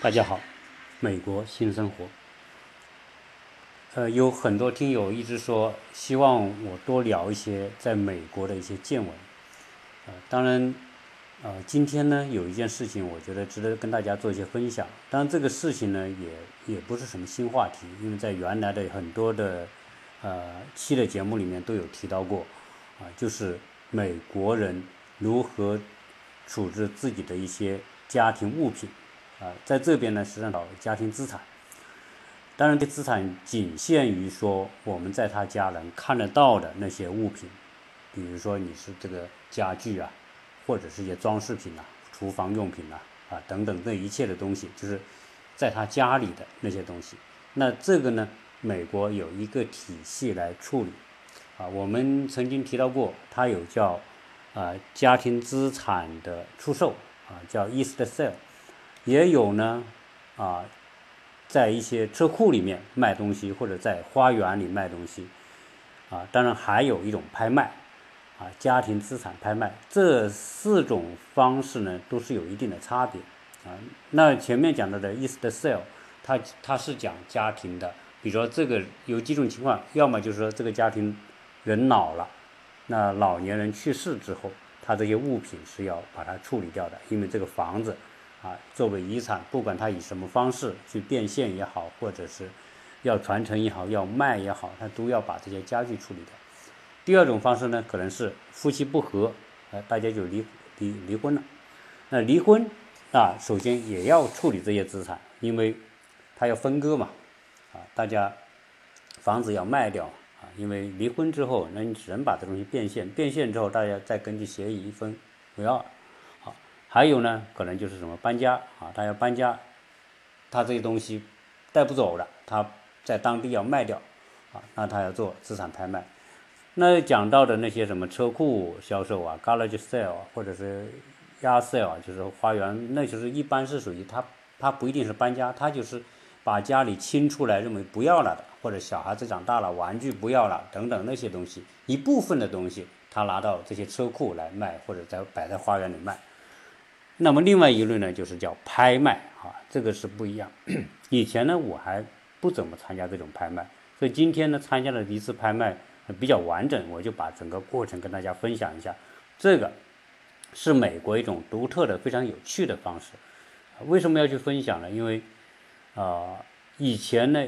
大家好，美国新生活。呃，有很多听友一直说希望我多聊一些在美国的一些见闻。呃，当然，呃，今天呢有一件事情，我觉得值得跟大家做一些分享。当然，这个事情呢也也不是什么新话题，因为在原来的很多的呃期的节目里面都有提到过，啊、就是美国人如何处置自己的一些家庭物品。啊，在这边呢，实际上找家庭资产。当然，这资产仅限于说我们在他家能看得到的那些物品，比如说你是这个家具啊，或者是一些装饰品呐、厨房用品呐、啊等等这一切的东西，就是在他家里的那些东西。那这个呢，美国有一个体系来处理。啊，我们曾经提到过，它有叫啊家庭资产的出售啊，叫 East Sale。也有呢，啊，在一些车库里面卖东西，或者在花园里卖东西，啊，当然还有一种拍卖，啊，家庭资产拍卖，这四种方式呢都是有一定的差别，啊，那前面讲到的 East Sale，它它是讲家庭的，比如说这个有几种情况，要么就是说这个家庭人老了，那老年人去世之后，他这些物品是要把它处理掉的，因为这个房子。啊，作为遗产，不管他以什么方式去变现也好，或者是要传承也好，要卖也好，他都要把这些家具处理掉。第二种方式呢，可能是夫妻不和，呃，大家就离离离婚了。那离婚啊，首先也要处理这些资产，因为他要分割嘛，啊，大家房子要卖掉啊，因为离婚之后，那你只能把这东西变现，变现之后，大家再根据协议一分为二。还有呢，可能就是什么搬家啊，他要搬家，他这些东西带不走了，他在当地要卖掉啊，那他要做资产拍卖。那讲到的那些什么车库销售啊，garage sale，或者是 yard sale，就是花园，那就是一般是属于他他不一定是搬家，他就是把家里清出来认为不要了的，或者小孩子长大了玩具不要了等等那些东西，一部分的东西他拿到这些车库来卖，或者在摆在花园里卖。那么另外一类呢，就是叫拍卖啊，这个是不一样。以前呢，我还不怎么参加这种拍卖，所以今天呢，参加了一次拍卖比较完整，我就把整个过程跟大家分享一下。这个是美国一种独特的、非常有趣的方式。为什么要去分享呢？因为啊，以前呢，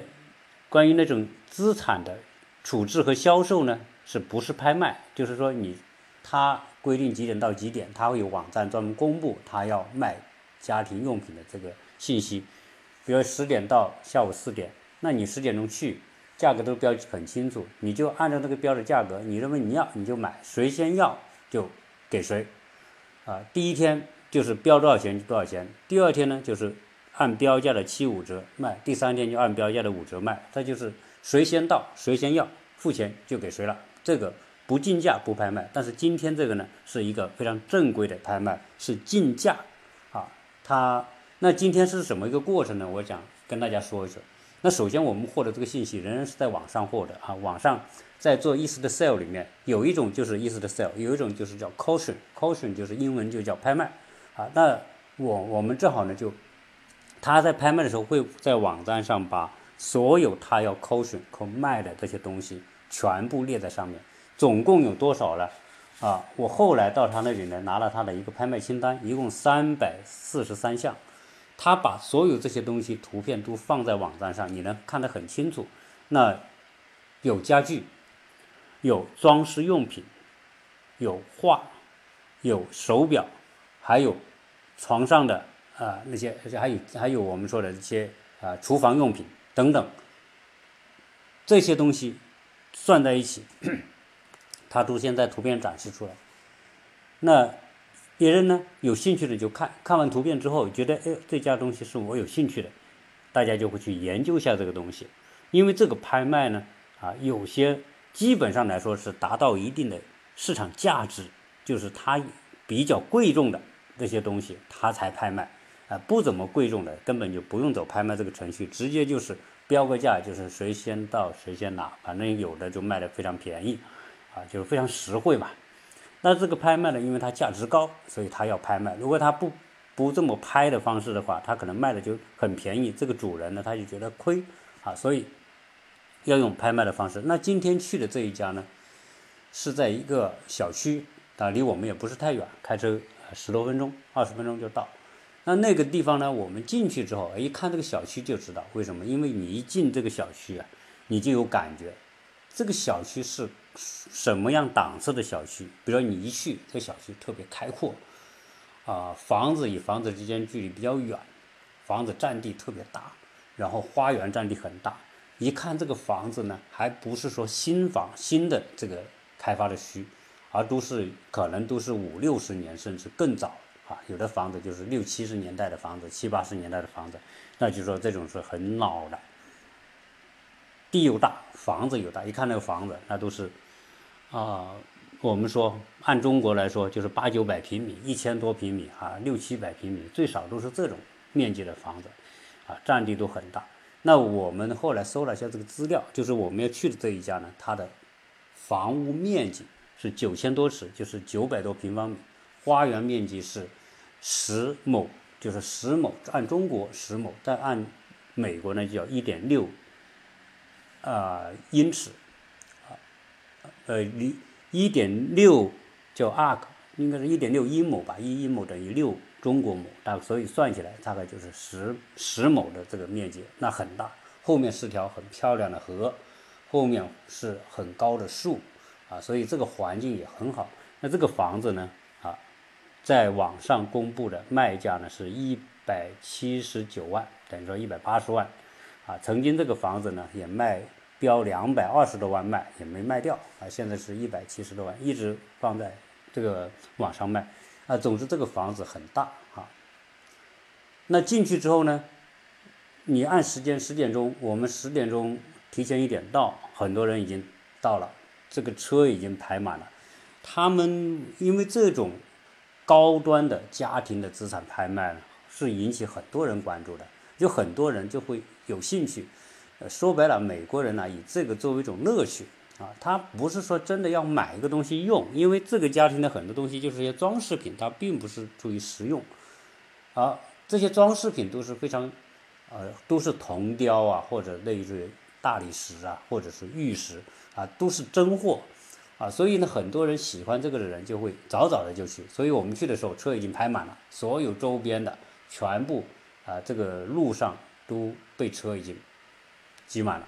关于那种资产的处置和销售呢，是不是拍卖？就是说你他。规定几点到几点，他会有网站专门公布他要卖家庭用品的这个信息。比如十点到下午四点，那你十点钟去，价格都标很清楚，你就按照那个标的价格，你认为你要你就买，谁先要就给谁。啊，第一天就是标多少钱就多少钱，第二天呢就是按标价的七五折卖，第三天就按标价的五折卖，这就是谁先到谁先要，付钱就给谁了。这个。不竞价不拍卖，但是今天这个呢是一个非常正规的拍卖，是竞价，啊，它那今天是什么一个过程呢？我想跟大家说一说。那首先我们获得这个信息仍然是在网上获得啊，网上在做意思的 sale 里面有一种就是意思的 sale，有一种就是叫 caution，caution 就是英文就叫拍卖，啊，那我我们正好呢就他在拍卖的时候会在网站上把所有他要 caution 可卖的这些东西全部列在上面。总共有多少呢？啊，我后来到他那里呢，拿了他的一个拍卖清单，一共三百四十三项。他把所有这些东西图片都放在网站上，你能看得很清楚。那有家具，有装饰用品，有画，有手表，还有床上的啊那些，还有还有我们说的这些啊厨房用品等等，这些东西算在一起。它都先在图片展示出来，那别人呢有兴趣的就看看完图片之后，觉得哎这家东西是我有兴趣的，大家就会去研究一下这个东西，因为这个拍卖呢啊有些基本上来说是达到一定的市场价值，就是它比较贵重的这些东西它才拍卖啊，不怎么贵重的根本就不用走拍卖这个程序，直接就是标个价，就是谁先到谁先拿，反正有的就卖的非常便宜，啊，就是非常实惠嘛。那这个拍卖呢，因为它价值高，所以它要拍卖。如果它不不这么拍的方式的话，它可能卖的就很便宜，这个主人呢他就觉得亏啊，所以要用拍卖的方式。那今天去的这一家呢，是在一个小区啊，离我们也不是太远，开车十多分钟、二十分钟就到。那那个地方呢，我们进去之后，一看这个小区就知道为什么，因为你一进这个小区啊，你就有感觉，这个小区是。什么样档次的小区？比如说你一去，这个小区特别开阔，啊，房子与房子之间距离比较远，房子占地特别大，然后花园占地很大。一看这个房子呢，还不是说新房新的这个开发的区，而都是可能都是五六十年甚至更早啊，有的房子就是六七十年代的房子，七八十年代的房子，那就说这种是很老的。地又大，房子又大，一看那个房子，那都是。啊，我们说按中国来说，就是八九百平米、一千多平米啊，六七百平米，最少都是这种面积的房子，啊，占地都很大。那我们后来搜了一下这个资料，就是我们要去的这一家呢，它的房屋面积是九千多尺，就是九百多平方米，花园面积是十亩，就是十亩，按中国十亩，但按美国呢就叫一点六啊英尺。呃，一一点六叫 arc，应该是一点六英亩吧，一英亩等于六中国亩，大概所以算起来大概就是十十亩的这个面积，那很大。后面是条很漂亮的河，后面是很高的树，啊，所以这个环境也很好。那这个房子呢，啊，在网上公布的卖价呢是一百七十九万，等于说一百八十万，啊，曾经这个房子呢也卖。标两百二十多万卖也没卖掉啊，现在是一百七十多万，一直放在这个网上卖啊。总之这个房子很大啊。那进去之后呢，你按时间十点钟，我们十点钟提前一点到，很多人已经到了，这个车已经排满了。他们因为这种高端的家庭的资产拍卖呢，是引起很多人关注的，就很多人就会有兴趣。说白了，美国人呢以这个作为一种乐趣啊，他不是说真的要买一个东西用，因为这个家庭的很多东西就是一些装饰品，它并不是出于实用，啊这些装饰品都是非常，呃，都是铜雕啊，或者类似于大理石啊，或者是玉石啊，都是真货啊，所以呢，很多人喜欢这个的人就会早早的就去，所以我们去的时候车已经排满了，所有周边的全部啊，这个路上都被车已经。挤满了，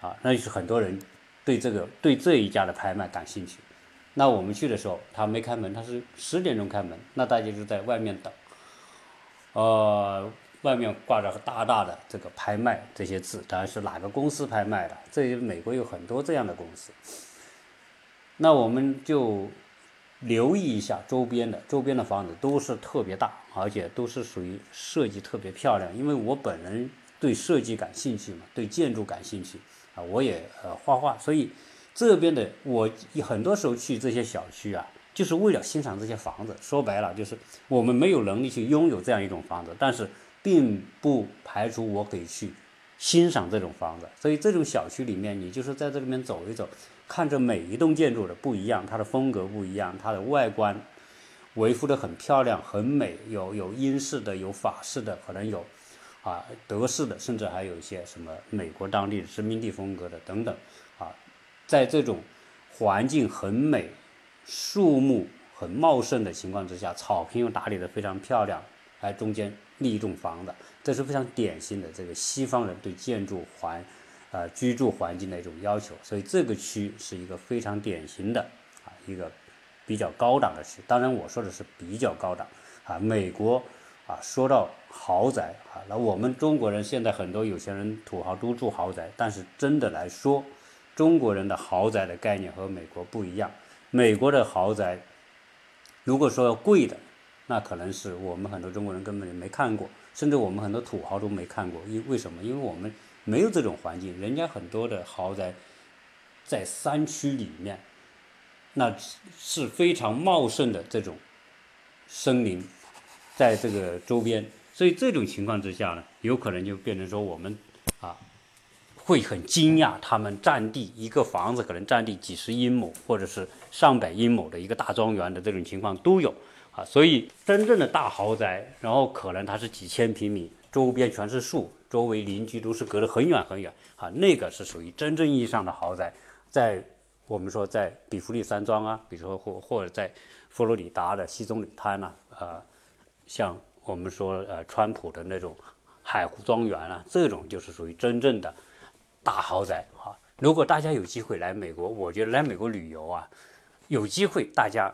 啊，那就是很多人对这个对这一家的拍卖感兴趣。那我们去的时候，他没开门，他是十点钟开门，那大家就在外面等。呃，外面挂着大大的这个拍卖这些字，当然是哪个公司拍卖的。这些美国有很多这样的公司。那我们就留意一下周边的，周边的房子都是特别大，而且都是属于设计特别漂亮。因为我本人。对设计感兴趣嘛？对建筑感兴趣啊！我也呃画画，所以这边的我很多时候去这些小区啊，就是为了欣赏这些房子。说白了，就是我们没有能力去拥有这样一种房子，但是并不排除我可以去欣赏这种房子。所以这种小区里面，你就是在这里面走一走，看着每一栋建筑的不一样，它的风格不一样，它的外观维护的很漂亮、很美，有有英式的，有法式的，可能有。啊，德式的，甚至还有一些什么美国当地的殖民地风格的等等，啊，在这种环境很美、树木很茂盛的情况之下，草坪又打理得非常漂亮，还中间立一栋房子，这是非常典型的这个西方人对建筑环，呃，居住环境的一种要求。所以这个区是一个非常典型的啊，一个比较高档的区。当然，我说的是比较高档啊，美国。啊，说到豪宅啊，那我们中国人现在很多有钱人土豪都住豪宅，但是真的来说，中国人的豪宅的概念和美国不一样。美国的豪宅，如果说要贵的，那可能是我们很多中国人根本就没看过，甚至我们很多土豪都没看过。因为什么？因为我们没有这种环境，人家很多的豪宅在山区里面，那是非常茂盛的这种森林。在这个周边，所以这种情况之下呢，有可能就变成说我们啊会很惊讶，他们占地一个房子可能占地几十英亩，或者是上百英亩的一个大庄园的这种情况都有啊。所以真正的大豪宅，然后可能它是几千平米，周边全是树，周围邻居都是隔得很远很远啊，那个是属于真正意义上的豪宅。在我们说在比弗利山庄啊，比如说或或者在佛罗里达的西棕榈滩呐，呃，像我们说呃川普的那种海湖庄园啊，这种就是属于真正的。大豪宅啊！如果大家有机会来美国，我觉得来美国旅游啊，有机会大家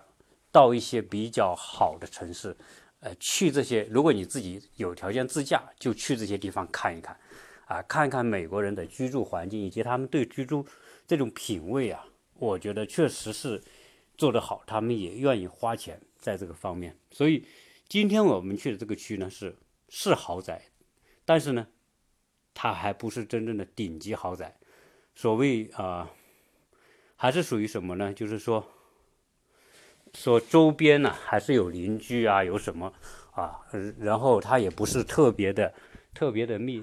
到一些比较好的城市，呃，去这些。如果你自己有条件自驾，就去这些地方看一看，啊，看看美国人的居住环境以及他们对居住这种品味啊，我觉得确实是做得好，他们也愿意花钱在这个方面。所以今天我们去的这个区呢，是是豪宅，但是呢。它还不是真正的顶级豪宅，所谓啊，还是属于什么呢？就是说，说周边呢还是有邻居啊，有什么啊，然后它也不是特别的、特别的密，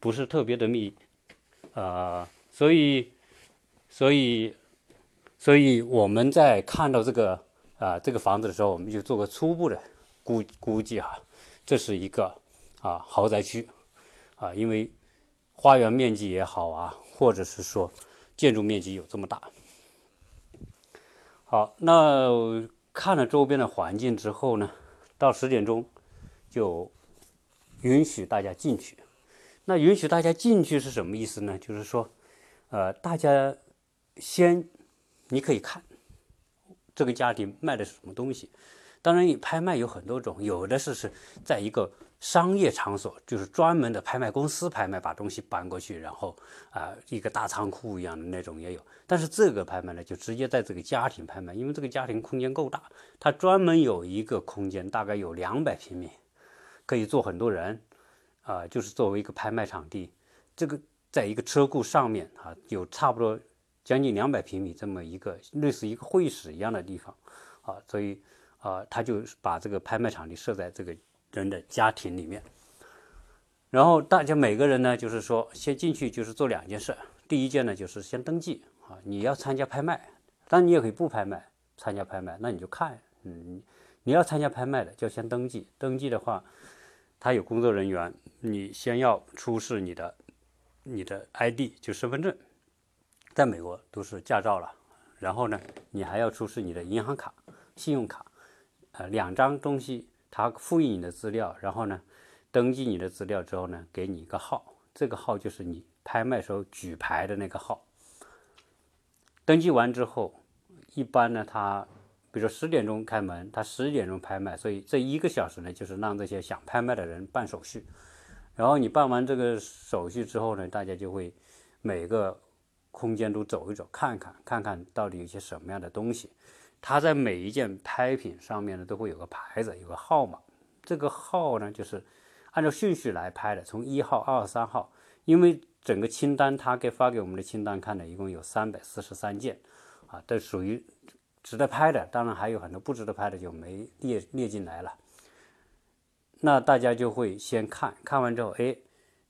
不是特别的密啊，所以，所以，所以我们在看到这个啊这个房子的时候，我们就做个初步的估估计哈，这是一个啊豪宅区。啊，因为花园面积也好啊，或者是说建筑面积有这么大。好，那看了周边的环境之后呢，到十点钟就允许大家进去。那允许大家进去是什么意思呢？就是说，呃，大家先你可以看这个家庭卖的是什么东西。当然，拍卖有很多种，有的是是在一个。商业场所就是专门的拍卖公司拍卖，把东西搬过去，然后啊，一个大仓库一样的那种也有。但是这个拍卖呢，就直接在这个家庭拍卖，因为这个家庭空间够大，它专门有一个空间，大概有两百平米，可以坐很多人，啊，就是作为一个拍卖场地。这个在一个车库上面啊，有差不多将近两百平米这么一个类似一个会议室一样的地方，啊，所以啊，他就把这个拍卖场地设在这个。人的家庭里面，然后大家每个人呢，就是说先进去就是做两件事。第一件呢，就是先登记啊，你要参加拍卖，当然你也可以不拍卖，参加拍卖，那你就看，嗯，你要参加拍卖的就先登记。登记的话，他有工作人员，你先要出示你的你的 ID，就身份证，在美国都是驾照了。然后呢，你还要出示你的银行卡、信用卡，呃，两张东西。他复印你的资料，然后呢，登记你的资料之后呢，给你一个号，这个号就是你拍卖时候举牌的那个号。登记完之后，一般呢，他比如说十点钟开门，他十一点钟拍卖，所以这一个小时呢，就是让这些想拍卖的人办手续。然后你办完这个手续之后呢，大家就会每个空间都走一走，看看看看到底有些什么样的东西。它在每一件拍品上面呢，都会有个牌子，有个号码。这个号呢，就是按照顺序来拍的，从一号、二、三号。因为整个清单，他给发给我们的清单看的，一共有三百四十三件，啊，都属于值得拍的。当然还有很多不值得拍的，就没列列进来了。那大家就会先看看完之后，哎，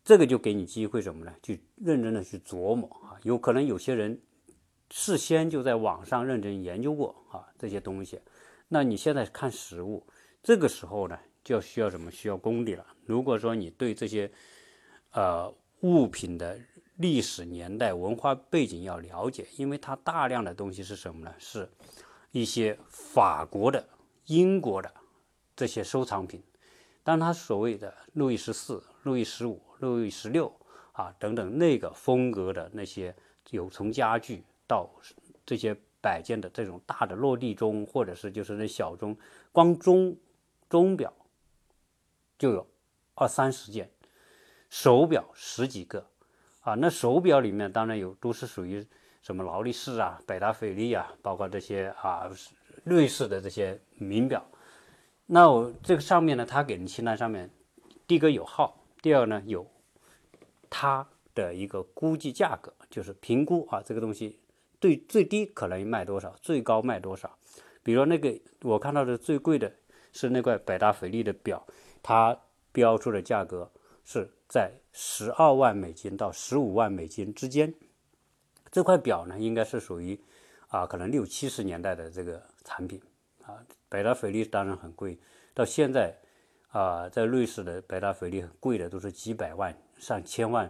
这个就给你机会什么呢？去认真的去琢磨啊。有可能有些人。事先就在网上认真研究过啊这些东西，那你现在看实物，这个时候呢就要需要什么？需要功底了。如果说你对这些呃物品的历史年代、文化背景要了解，因为它大量的东西是什么呢？是一些法国的、英国的这些收藏品，当他所谓的路易十四、路易十五、路易十六啊等等那个风格的那些有从家具。到这些摆件的这种大的落地钟，或者是就是那小钟，光钟钟表就有二三十件，手表十几个啊。那手表里面当然有，都是属于什么劳力士啊、百达翡丽啊，包括这些啊瑞士的这些名表。那我这个上面呢，他给的清单上面，第一个有号，第二呢有它的一个估计价格，就是评估啊这个东西。最最低可能卖多少，最高卖多少？比如那个我看到的最贵的是那块百达翡丽的表，它标出的价格是在十二万美金到十五万美金之间。这块表呢，应该是属于啊，可能六七十年代的这个产品啊。百达翡丽当然很贵，到现在啊，在瑞士的百达翡丽很贵的都是几百万、上千万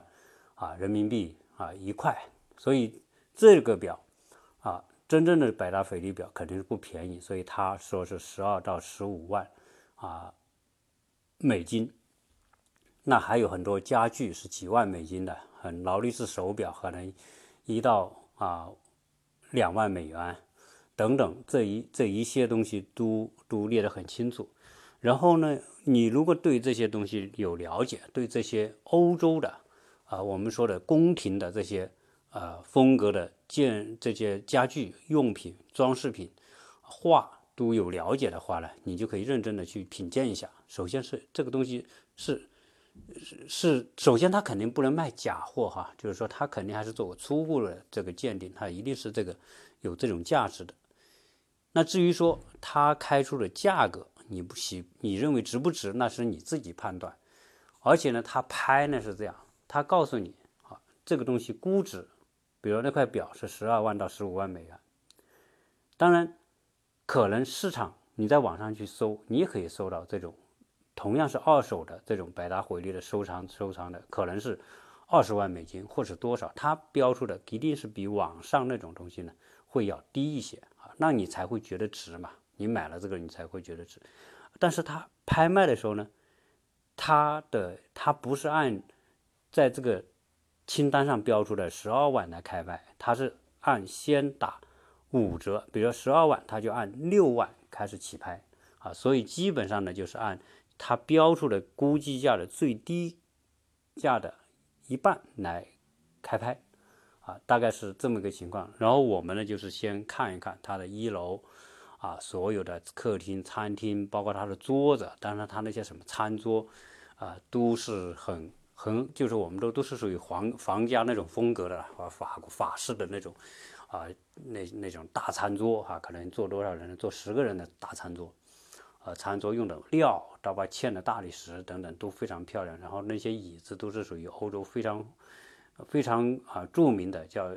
啊人民币啊一块，所以这个表啊，真正的百达翡丽表肯定是不便宜，所以他说是十二到十五万啊美金。那还有很多家具是几万美金的，很劳力士手表可能一到啊两万美元等等，这一这一些东西都都列得很清楚。然后呢，你如果对这些东西有了解，对这些欧洲的啊我们说的宫廷的这些呃风格的建这些家具用品、装饰品、画都有了解的话呢，你就可以认真的去品鉴一下。首先是这个东西是。是是，首先他肯定不能卖假货哈，就是说他肯定还是做过初步的这个鉴定，他一定是这个有这种价值的。那至于说他开出的价格，你不喜，你认为值不值，那是你自己判断。而且呢，他拍呢是这样，他告诉你啊，这个东西估值，比如那块表是十二万到十五万美元。当然，可能市场你在网上去搜，你也可以搜到这种。同样是二手的这种百达翡丽的收藏收藏的，可能是二十万美金或者多少，它标出的一定是比网上那种东西呢会要低一些，那你才会觉得值嘛，你买了这个你才会觉得值。但是它拍卖的时候呢，它的它不是按在这个清单上标出的十二万来开卖，它是按先打五折，比如说十二万，它就按六万开始起拍啊，所以基本上呢就是按。它标出的估计价的最低价的一半来开拍，啊，大概是这么个情况。然后我们呢，就是先看一看它的一楼，啊，所有的客厅、餐厅，包括它的桌子，当然它那些什么餐桌，啊，都是很很，就是我们都都是属于皇皇家那种风格的，啊，法法式的那种，啊，那那种大餐桌，哈，可能坐多少人？坐十个人的大餐桌。呃，餐桌用的料，包括嵌的大理石等等都非常漂亮。然后那些椅子都是属于欧洲非常非常啊著名的，叫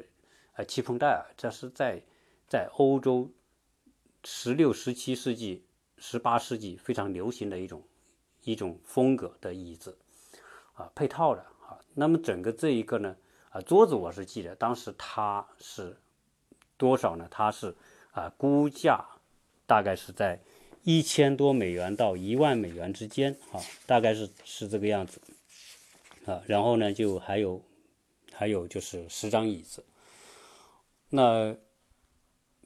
呃戚风戴尔，这是在在欧洲十六、十七世纪、十八世纪非常流行的一种一种风格的椅子啊，配套的啊。那么整个这一个呢啊桌子我是记得，当时它是多少呢？它是啊估价大概是在。一千多美元到一万美元之间，啊，大概是是这个样子，啊，然后呢，就还有还有就是十张椅子，那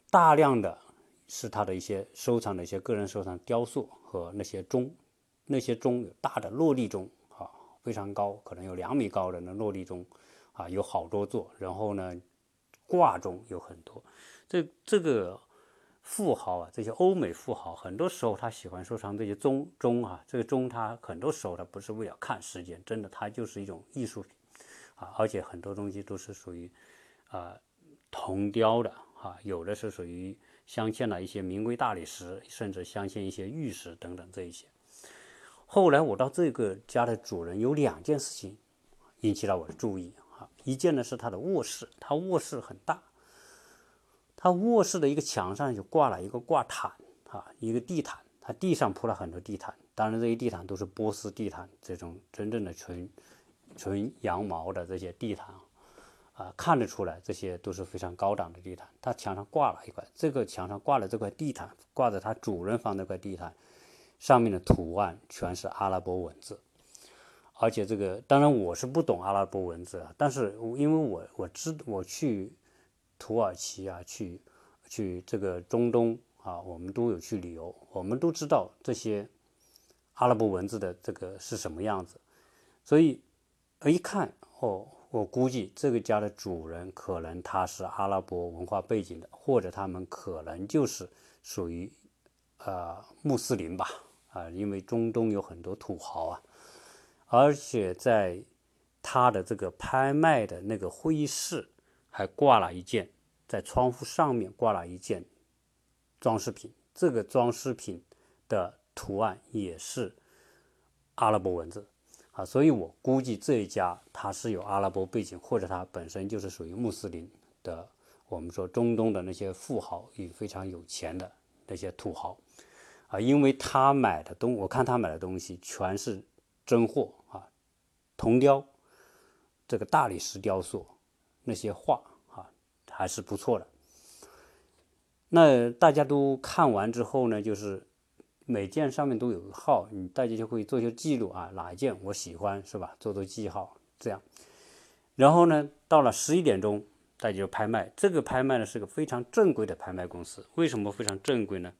大量的是他的一些收藏的一些个人收藏雕塑和那些钟，那些钟有大的落地钟，啊，非常高，可能有两米高的那落地钟，啊，有好多座，然后呢，挂钟有很多，这这个。富豪啊，这些欧美富豪，很多时候他喜欢收藏这些钟钟啊。这个钟，他很多时候他不是为了看时间，真的，它就是一种艺术品啊。而且很多东西都是属于啊铜雕的啊，有的是属于镶嵌了一些名贵大理石，甚至镶嵌一些玉石等等这一些。后来我到这个家的主人有两件事情引起了我的注意啊，一件呢是他的卧室，他卧室很大。他卧室的一个墙上就挂了一个挂毯啊，一个地毯，他地上铺了很多地毯，当然这些地毯都是波斯地毯，这种真正的纯纯羊毛的这些地毯啊，看得出来这些都是非常高档的地毯。它墙上挂了一块，这个墙上挂了这块地毯，挂着他主人房那块地毯上面的图案全是阿拉伯文字，而且这个当然我是不懂阿拉伯文字啊，但是因为我我知我去。土耳其啊，去去这个中东啊，我们都有去旅游，我们都知道这些阿拉伯文字的这个是什么样子，所以一看哦，我估计这个家的主人可能他是阿拉伯文化背景的，或者他们可能就是属于呃穆斯林吧啊，因为中东有很多土豪啊，而且在他的这个拍卖的那个会议室。还挂了一件，在窗户上面挂了一件装饰品，这个装饰品的图案也是阿拉伯文字，啊，所以我估计这一家他是有阿拉伯背景，或者他本身就是属于穆斯林的，我们说中东的那些富豪与非常有钱的那些土豪，啊，因为他买的东，我看他买的东西全是真货啊，铜雕，这个大理石雕塑，那些画啊还是不错的。那大家都看完之后呢，就是每件上面都有个号，你大家就会做一些记录啊，哪一件我喜欢是吧？做做记号这样。然后呢，到了十一点钟，大家就拍卖。这个拍卖呢是个非常正规的拍卖公司。为什么非常正规呢？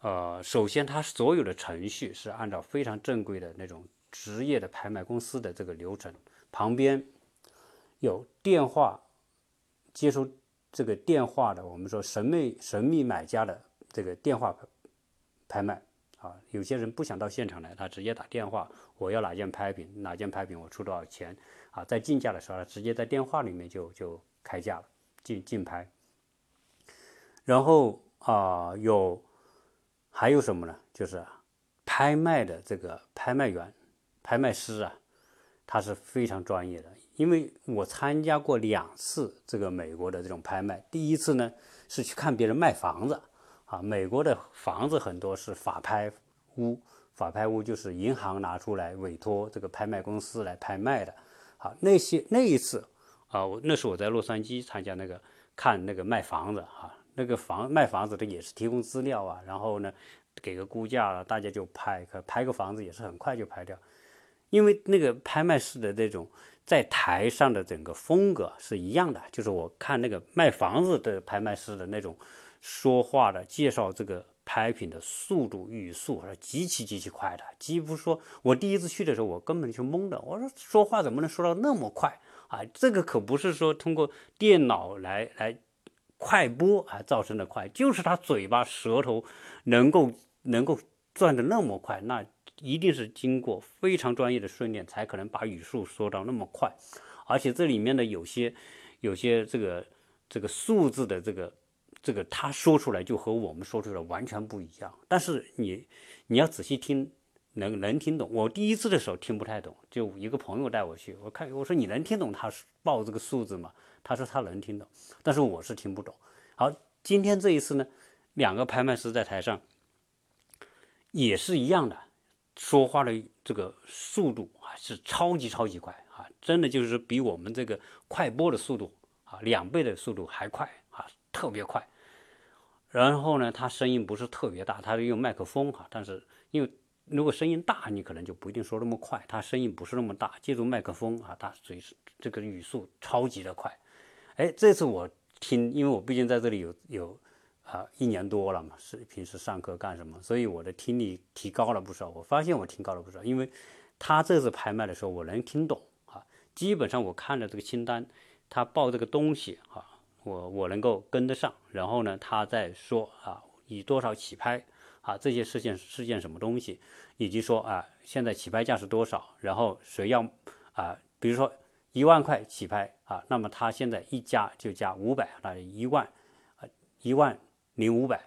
呃，首先它所有的程序是按照非常正规的那种职业的拍卖公司的这个流程，旁边有电话接收。这个电话的，我们说神秘神秘买家的这个电话拍卖啊，有些人不想到现场来，他直接打电话，我要哪件拍品，哪件拍品我出多少钱啊？在竞价的时候，他直接在电话里面就就开价了，竞竞拍。然后啊，有还有什么呢？就是拍卖的这个拍卖员、拍卖师啊，他是非常专业的。因为我参加过两次这个美国的这种拍卖，第一次呢是去看别人卖房子，啊，美国的房子很多是法拍屋，法拍屋就是银行拿出来委托这个拍卖公司来拍卖的，好，那些那一次啊，我那是我在洛杉矶参加那个看那个卖房子，哈，那个房卖房子的也是提供资料啊，然后呢给个估价了，大家就拍，可拍个房子也是很快就拍掉，因为那个拍卖式的这种。在台上的整个风格是一样的，就是我看那个卖房子的拍卖式的那种说话的介绍这个拍品的速度语速是极其极其快的，几乎说我第一次去的时候我根本就懵的，我说说话怎么能说到那么快啊？这个可不是说通过电脑来来快播啊造成的快，就是他嘴巴舌头能够能够转的那么快，那。一定是经过非常专业的训练，才可能把语速说到那么快，而且这里面的有些有些这个这个数字的这个这个他说出来就和我们说出来完全不一样。但是你你要仔细听，能能听懂。我第一次的时候听不太懂，就一个朋友带我去，我看我说你能听懂他报这个数字吗？他说他能听懂，但是我是听不懂。好，今天这一次呢，两个拍卖师在台上也是一样的。说话的这个速度啊，是超级超级快啊！真的就是比我们这个快播的速度啊，两倍的速度还快，特别快。然后呢，他声音不是特别大，他是用麦克风哈，但是因为如果声音大，你可能就不一定说那么快。他声音不是那么大，借助麦克风啊，他随时这个语速超级的快。哎，这次我听，因为我毕竟在这里有有。啊，一年多了嘛，是平时上课干什么？所以我的听力提高了不少。我发现我听高了不少，因为他这次拍卖的时候，我能听懂啊。基本上我看了这个清单，他报这个东西啊，我我能够跟得上。然后呢，他在说啊，以多少起拍啊，这些事件是件什么东西，以及说啊，现在起拍价是多少？然后谁要啊，比如说一万块起拍啊，那么他现在一加就加五百，那一万啊，一万。零五百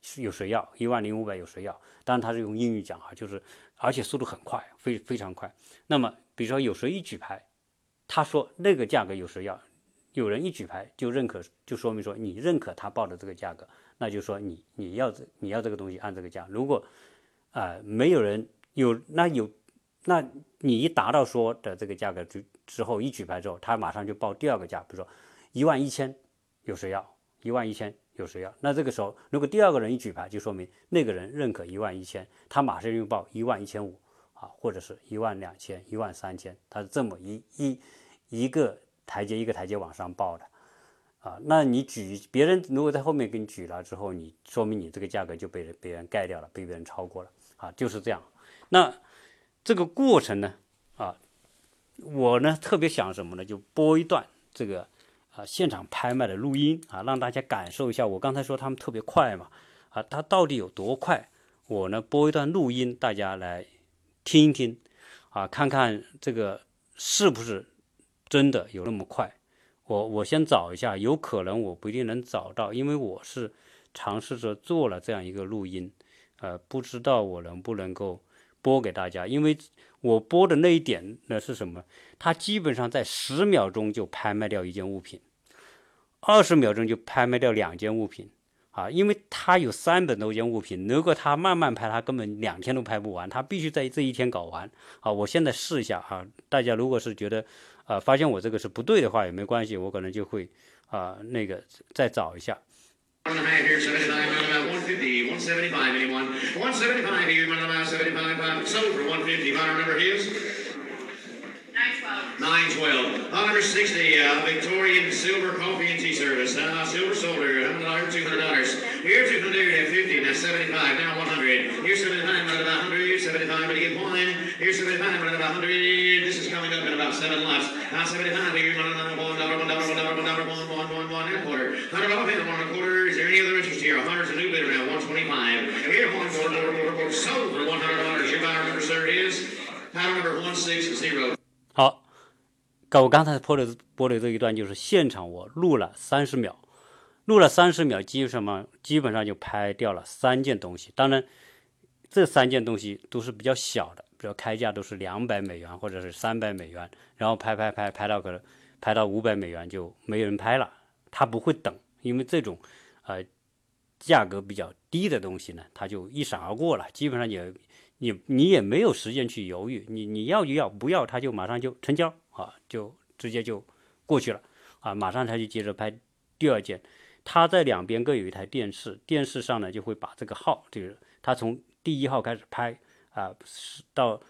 是有谁要？一万零五百有谁要？当然他是用英语讲哈，就是而且速度很快，非非常快。那么比如说有谁一举牌，他说那个价格有谁要？有人一举牌就认可，就说明说你认可他报的这个价格，那就说你你要这你要这个东西按这个价。如果啊没有人有那有那你一达到说的这个价格之之后一举牌之后，他马上就报第二个价，比如说一万一千有谁要？一万一千。有谁要？那这个时候，如果第二个人一举牌，就说明那个人认可一万一千，他马上就报一万一千五啊，或者是一万两千、一万三千，他是这么一一一个台阶一个台阶往上报的啊。那你举别人如果在后面给你举了之后，你说明你这个价格就被人别人盖掉了，被别人超过了啊，就是这样。那这个过程呢啊，我呢特别想什么呢？就播一段这个。啊，现场拍卖的录音啊，让大家感受一下。我刚才说他们特别快嘛，啊，他到底有多快？我呢播一段录音，大家来听一听，啊，看看这个是不是真的有那么快。我我先找一下，有可能我不一定能找到，因为我是尝试着做了这样一个录音，呃，不知道我能不能够播给大家，因为我播的那一点呢是什么？它基本上在十秒钟就拍卖掉一件物品，二十秒钟就拍卖掉两件物品。啊，因为他有三百多件物品，如果他慢慢拍，他根本两天都拍不完，他必须在这一天搞完。啊，我现在试一下啊，大家如果是觉得，呃，发现我这个是不对的话也没关系，我可能就会啊那个再找一下。912. Number 60, uh, Victorian Silver Coffee and Tea Service. Uh, silver Soldier, $100, $200. Here, 200 at 50, now 75, now 100. Here's 75, right about 100, here's 75, we get one. Here's 75, right about 100. This is coming up in about seven laps. Now 75, we get one, one, one, dollar, one, dollar, one, dollar, one, dollar, one, one, one, one, and a quarter. Hundred off and one and a quarter. Is there any other interest here? Hundred's a new bid around 125. Here, one. sold for $100. Your buyer number, sir, is paddle number 160. 好。我刚才播的播的这一段就是现场，我录了三十秒，录了三十秒，基本上基本上就拍掉了三件东西。当然，这三件东西都是比较小的，比如开价都是两百美元或者是三百美元，然后拍拍拍拍到个拍到五百美元就没人拍了，他不会等，因为这种呃价格比较低的东西呢，他就一闪而过了，基本上也。你你也没有时间去犹豫，你你要就要，不要他就马上就成交啊，就直接就过去了啊，马上他就接着拍第二件，他在两边各有一台电视，电视上呢就会把这个号，就是他从第一号开始拍啊，到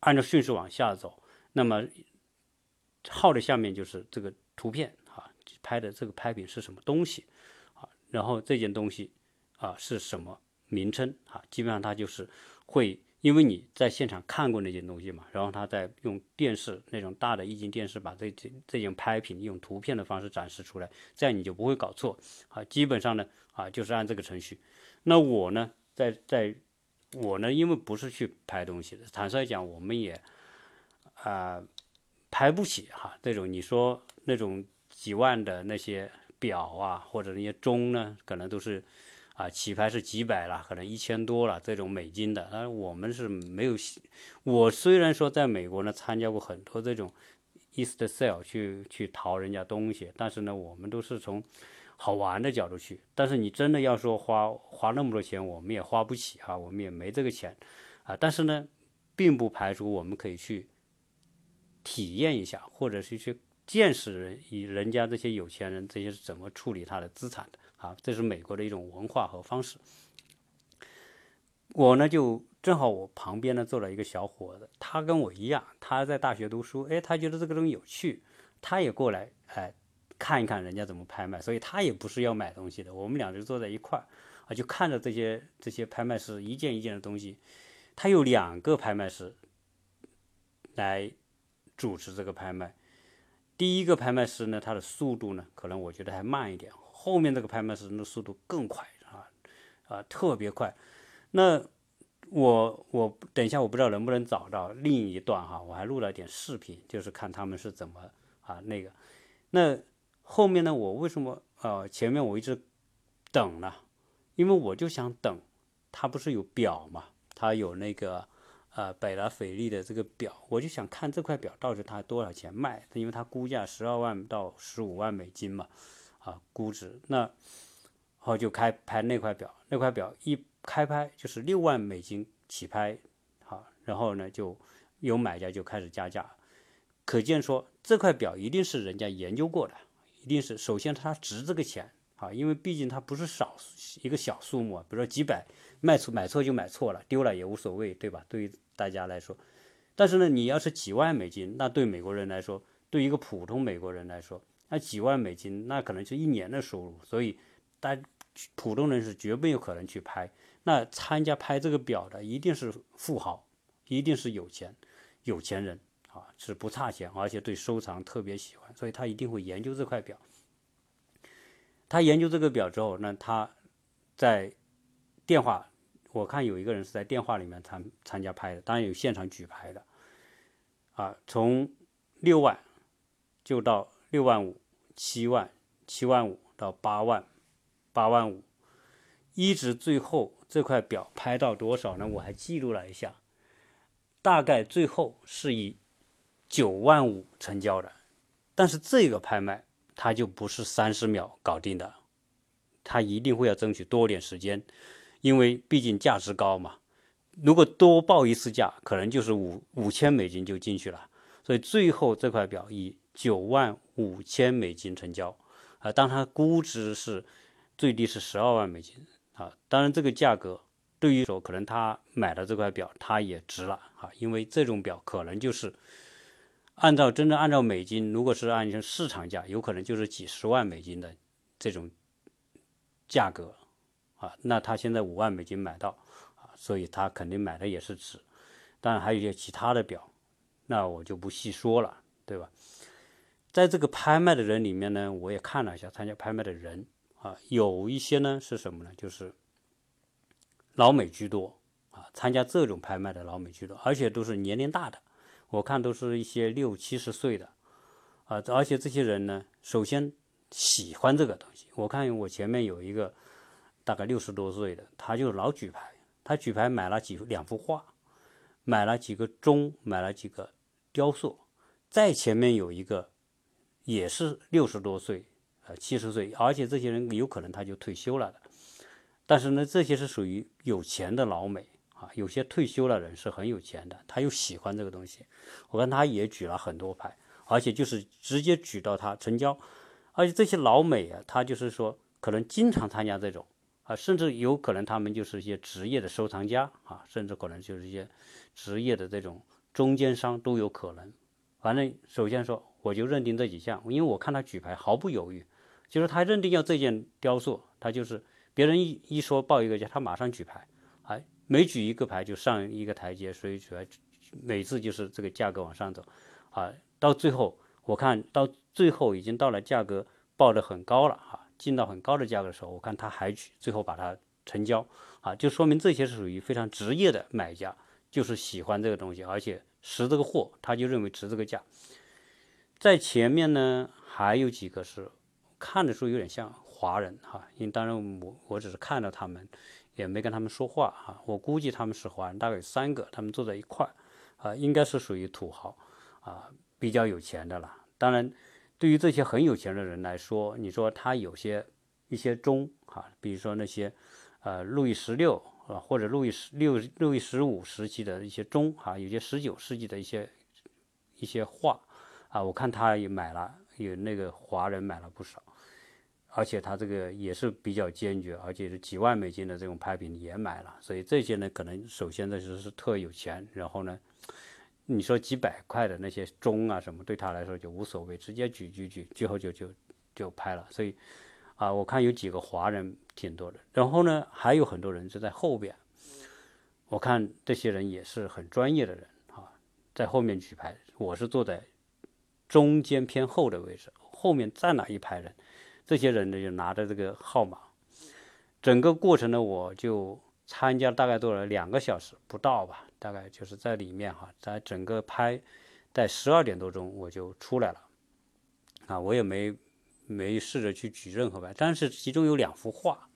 按照顺序往下走，那么号的下面就是这个图片啊，拍的这个拍品是什么东西啊，然后这件东西啊是什么名称啊，基本上它就是。会，因为你在现场看过那件东西嘛，然后他再用电视那种大的液晶电视把这这这件拍品用图片的方式展示出来，这样你就不会搞错啊。基本上呢，啊就是按这个程序。那我呢，在在我呢，因为不是去拍东西的，坦率讲，我们也啊拍不起哈。这种你说那种几万的那些表啊，或者那些钟呢，可能都是。啊，起拍是几百了，可能一千多了，这种美金的。但是我们是没有。我虽然说在美国呢参加过很多这种 East Sale 去去淘人家东西，但是呢，我们都是从好玩的角度去。但是你真的要说花花那么多钱，我们也花不起啊，我们也没这个钱啊。但是呢，并不排除我们可以去体验一下，或者是去见识人人家这些有钱人这些是怎么处理他的资产的。啊，这是美国的一种文化和方式。我呢，就正好我旁边呢坐了一个小伙子，他跟我一样，他在大学读书，哎，他觉得这个东西有趣，他也过来，哎，看一看人家怎么拍卖，所以他也不是要买东西的。我们俩就坐在一块儿，啊，就看着这些这些拍卖师一件一件的东西。他有两个拍卖师来主持这个拍卖，第一个拍卖师呢，他的速度呢，可能我觉得还慢一点。后面这个拍卖师的速度更快啊，啊，特别快。那我我等一下，我不知道能不能找到另一段哈，我还录了点视频，就是看他们是怎么啊那个。那后面呢，我为什么呃前面我一直等呢？因为我就想等，他不是有表嘛，他有那个呃百达翡丽的这个表，我就想看这块表到底它多少钱卖，因为它估价十二万到十五万美金嘛。啊，估值那好就开拍那块表，那块表一开拍就是六万美金起拍，好，然后呢就有买家就开始加价，可见说这块表一定是人家研究过的，一定是首先它值这个钱啊，因为毕竟它不是少一个小数目，比如说几百卖错买错就买错了，丢了也无所谓，对吧？对于大家来说，但是呢，你要是几万美金，那对美国人来说，对一个普通美国人来说。那几万美金，那可能是一年的收入，所以大普通人是绝没有可能去拍。那参加拍这个表的一定是富豪，一定是有钱有钱人啊，是不差钱，而且对收藏特别喜欢，所以他一定会研究这块表。他研究这个表之后，那他在电话，我看有一个人是在电话里面参参加拍的，当然有现场举牌的啊，从六万就到六万五。七万、七万五到八万、八万五，一直最后这块表拍到多少呢？我还记录了一下，大概最后是以九万五成交的，但是这个拍卖它就不是三十秒搞定的，它一定会要争取多点时间，因为毕竟价值高嘛。如果多报一次价，可能就是五五千美金就进去了，所以最后这块表以九万五千美金成交，啊，当它估值是最低是十二万美金啊，当然这个价格对于说可能他买的这块表他也值了啊，因为这种表可能就是按照真正按照美金，如果是按市场价，有可能就是几十万美金的这种价格啊，那他现在五万美金买到啊。所以他肯定买的也是值，当然还有一些其他的表，那我就不细说了，对吧？在这个拍卖的人里面呢，我也看了一下参加拍卖的人啊，有一些呢是什么呢？就是老美居多啊，参加这种拍卖的老美居多，而且都是年龄大的，我看都是一些六七十岁的啊，而且这些人呢，首先喜欢这个东西。我看我前面有一个大概六十多岁的，他就老举牌。他举牌买了几两幅画，买了几个钟，买了几个雕塑。再前面有一个，也是六十多岁，呃，七十岁，而且这些人有可能他就退休了的。但是呢，这些是属于有钱的老美啊，有些退休了人是很有钱的，他又喜欢这个东西。我看他也举了很多牌，而且就是直接举到他成交。而且这些老美啊，他就是说可能经常参加这种。啊，甚至有可能他们就是一些职业的收藏家啊，甚至可能就是一些职业的这种中间商都有可能。反正首先说，我就认定这几项，因为我看他举牌毫不犹豫，就是他认定要这件雕塑，他就是别人一一说报一个价，他马上举牌，哎，每举一个牌就上一个台阶，所以主要每次就是这个价格往上走，啊，到最后我看到最后已经到了价格报的很高了哈。进到很高的价格的时候，我看他还举，最后把它成交，啊，就说明这些是属于非常职业的买家，就是喜欢这个东西，而且识这个货，他就认为值这个价。在前面呢，还有几个是看的时候有点像华人哈，因为当然我我只是看到他们，也没跟他们说话哈，我估计他们是华人，大概有三个，他们坐在一块儿，啊，应该是属于土豪，啊，比较有钱的了，当然。对于这些很有钱的人来说，你说他有些一些钟啊，比如说那些呃路易十六或者路易十六、路易十五时期的一些钟啊，有些十九世纪的一些一些画啊，我看他也买了，有那个华人买了不少，而且他这个也是比较坚决，而且是几万美金的这种拍品也买了，所以这些呢，可能首先呢就是特有钱，然后呢。你说几百块的那些钟啊什么，对他来说就无所谓，直接举举举，最后就就就拍了。所以啊，我看有几个华人挺多的，然后呢还有很多人是在后边。我看这些人也是很专业的人啊，在后面举牌。我是坐在中间偏后的位置，后面站了一排人，这些人呢就拿着这个号码。整个过程呢，我就参加大概做了两个小时不到吧。大概就是在里面哈，在整个拍，在十二点多钟我就出来了，啊，我也没没试着去举任何牌，但是其中有两幅画，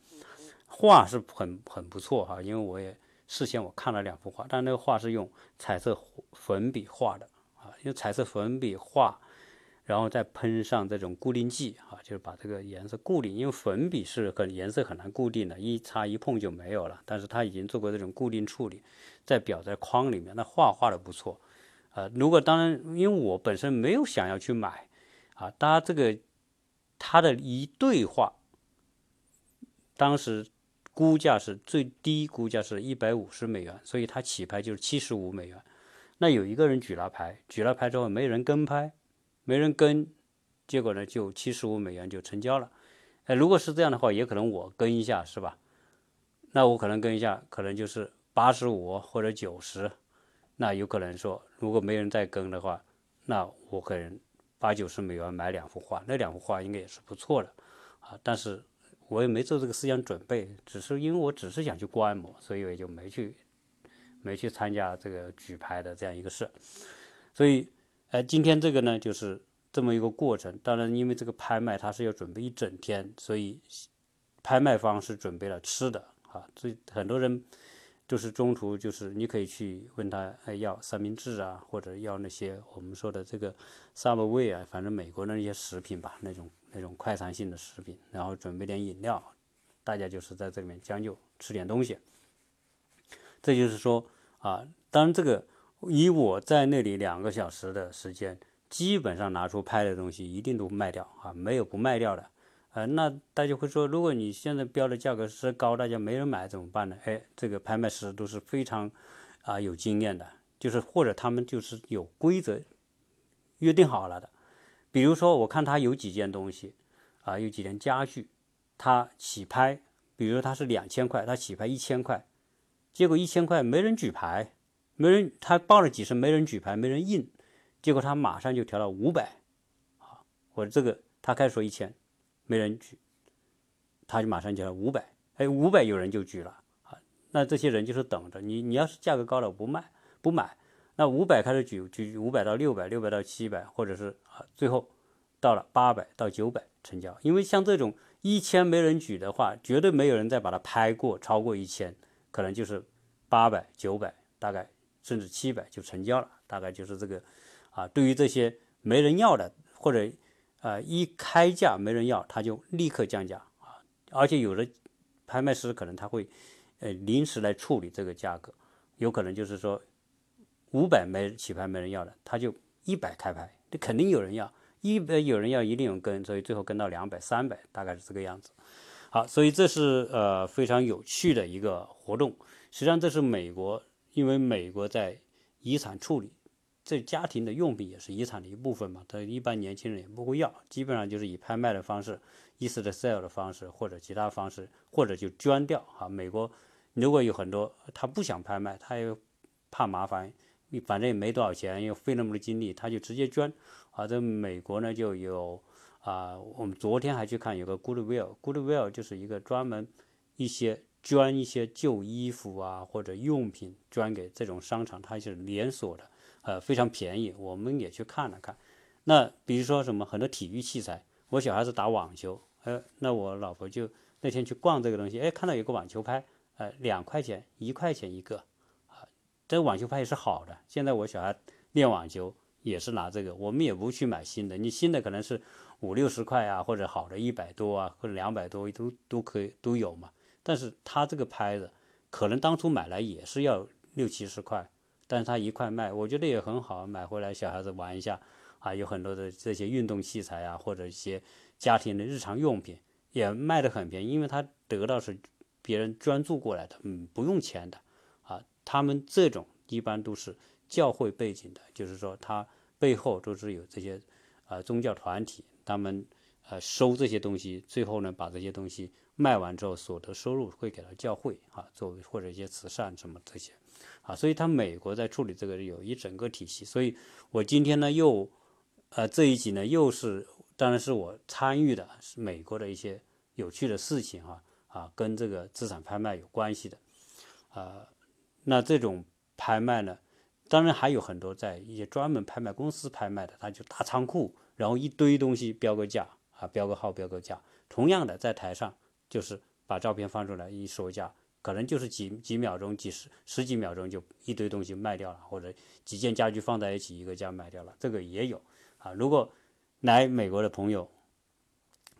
画是很很不错哈，因为我也事先我看了两幅画，但那个画是用彩色粉笔画的啊，用彩色粉笔画。然后再喷上这种固定剂啊，就是把这个颜色固定，因为粉笔是很颜色很难固定的，一擦一碰就没有了。但是它已经做过这种固定处理，在表在框里面，那画画的不错。呃，如果当然，因为我本身没有想要去买啊，它这个它的一对话，当时估价是最低估价是一百五十美元，所以它起拍就是七十五美元。那有一个人举了牌，举了牌之后没人跟拍。没人跟，结果呢就七十五美元就成交了。哎，如果是这样的话，也可能我跟一下，是吧？那我可能跟一下，可能就是八十五或者九十。那有可能说，如果没人再跟的话，那我可能八九十美元买两幅画，那两幅画应该也是不错的啊。但是我也没做这个思想准备，只是因为我只是想去观摩，所以我就没去没去参加这个举牌的这样一个事，所以。哎，今天这个呢，就是这么一个过程。当然，因为这个拍卖它是要准备一整天，所以拍卖方是准备了吃的啊。所以很多人就是中途就是你可以去问他，要三明治啊，或者要那些我们说的这个 Subway 啊，反正美国的那些食品吧，那种那种快餐性的食品，然后准备点饮料，大家就是在这里面将就吃点东西。这就是说啊，当这个以我在那里两个小时的时间，基本上拿出拍的东西一定都卖掉啊，没有不卖掉的。呃，那大家会说，如果你现在标的价格是高，大家没人买怎么办呢？哎，这个拍卖师都是非常啊有经验的，就是或者他们就是有规则约定好了的。比如说，我看他有几件东西啊，有几件家具，他起拍，比如他是两千块，他起拍一千块，结果一千块没人举牌，没人他报了几声，没人举牌，没人印，结果他马上就调到五百，啊，或者这个他开始说一千。没人举，他就马上就五百，哎，五百有人就举了啊。那这些人就是等着你，你要是价格高了不卖不买，那五百开始举，举五百到六百，六百到七百，或者是啊，最后到了八百到九百成交。因为像这种一千没人举的话，绝对没有人再把它拍过超过一千，可能就是八百九百，大概甚至七百就成交了，大概就是这个啊。对于这些没人要的或者。啊，一开价没人要，他就立刻降价啊！而且有的拍卖师可能他会，呃，临时来处理这个价格，有可能就是说五百没起拍没人要的，他就一百开拍，这肯定有人要，一百有人要一定有跟，所以最后跟到两百、三百，大概是这个样子。好，所以这是呃非常有趣的一个活动。实际上这是美国，因为美国在遗产处理。这家庭的用品也是遗产的一部分嘛，他一般年轻人也不会要，基本上就是以拍卖的方式，意思的 sale 的方式，或者其他方式，或者就捐掉啊。美国如果有很多他不想拍卖，他又怕麻烦，反正也没多少钱，又费那么多精力，他就直接捐。啊，在美国呢就有啊，我们昨天还去看有个 Goodwill，Goodwill 就是一个专门一些捐一些旧衣服啊或者用品捐给这种商场，它是连锁的。呃，非常便宜，我们也去看了看。那比如说什么很多体育器材，我小孩子打网球，呃，那我老婆就那天去逛这个东西，哎，看到有个网球拍，呃，两块钱，一块钱一个，啊，这个网球拍也是好的。现在我小孩练网球也是拿这个，我们也不去买新的，你新的可能是五六十块啊，或者好的一百多啊，或者两百多都都可以都有嘛。但是他这个拍子，可能当初买来也是要六七十块。但是他一块卖，我觉得也很好，买回来小孩子玩一下，啊，有很多的这些运动器材啊，或者一些家庭的日常用品，也卖得很便宜，因为他得到是别人捐助过来的，嗯，不用钱的，啊，他们这种一般都是教会背景的，就是说他背后都是有这些啊宗教团体，他们呃收这些东西，最后呢把这些东西卖完之后，所得收入会给到教会啊，作为或者一些慈善什么这些。啊，所以他美国在处理这个有一整个体系，所以我今天呢又，呃这一集呢又是，当然是我参与的，是美国的一些有趣的事情啊啊，跟这个资产拍卖有关系的，啊，那这种拍卖呢，当然还有很多在一些专门拍卖公司拍卖的，他就大仓库，然后一堆东西标个价啊，标个号标个价，同样的在台上就是把照片放出来一说价。可能就是几几秒钟、几十十几秒钟就一堆东西卖掉了，或者几件家具放在一起一个价卖掉了，这个也有啊。如果来美国的朋友，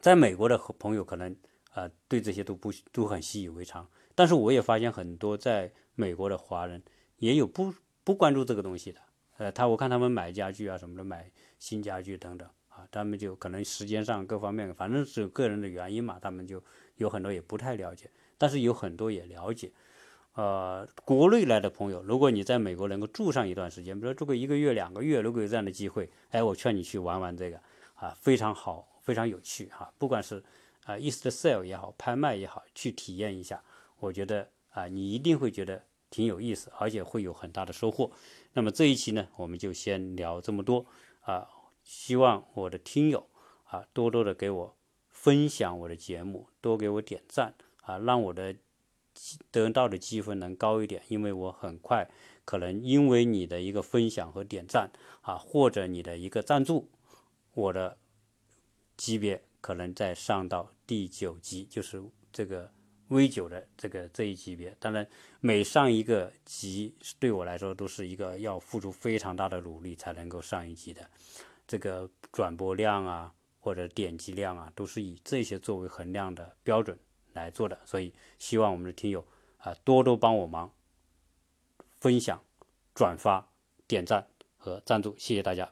在美国的朋友可能啊对这些都不都很习以为常，但是我也发现很多在美国的华人也有不不关注这个东西的，呃，他我看他们买家具啊什么的，买新家具等等啊，他们就可能时间上各方面，反正是个人的原因嘛，他们就有很多也不太了解。但是有很多也了解，呃，国内来的朋友，如果你在美国能够住上一段时间，比如说住个一个月、两个月，如果有这样的机会，哎，我劝你去玩玩这个，啊，非常好，非常有趣哈。不管是啊，East Sale 也好，拍卖也好，去体验一下，我觉得啊，你一定会觉得挺有意思，而且会有很大的收获。那么这一期呢，我们就先聊这么多啊，希望我的听友啊，多多的给我分享我的节目，多给我点赞。啊让我的得到的积分能高一点因为我很快可能因为你的一个分享和点赞啊或者你的一个赞助我的级别可能再上到第九级就是这个 v 九的这个这一级别。当然每上一个级对我来说都是一个要付出非常大的努力才能够上一级的。这个转播量啊或者点击量啊都是以这些作为衡量的标准来做的所以希望我们的听友啊多多帮我忙分享转发点赞和赞助谢谢大家。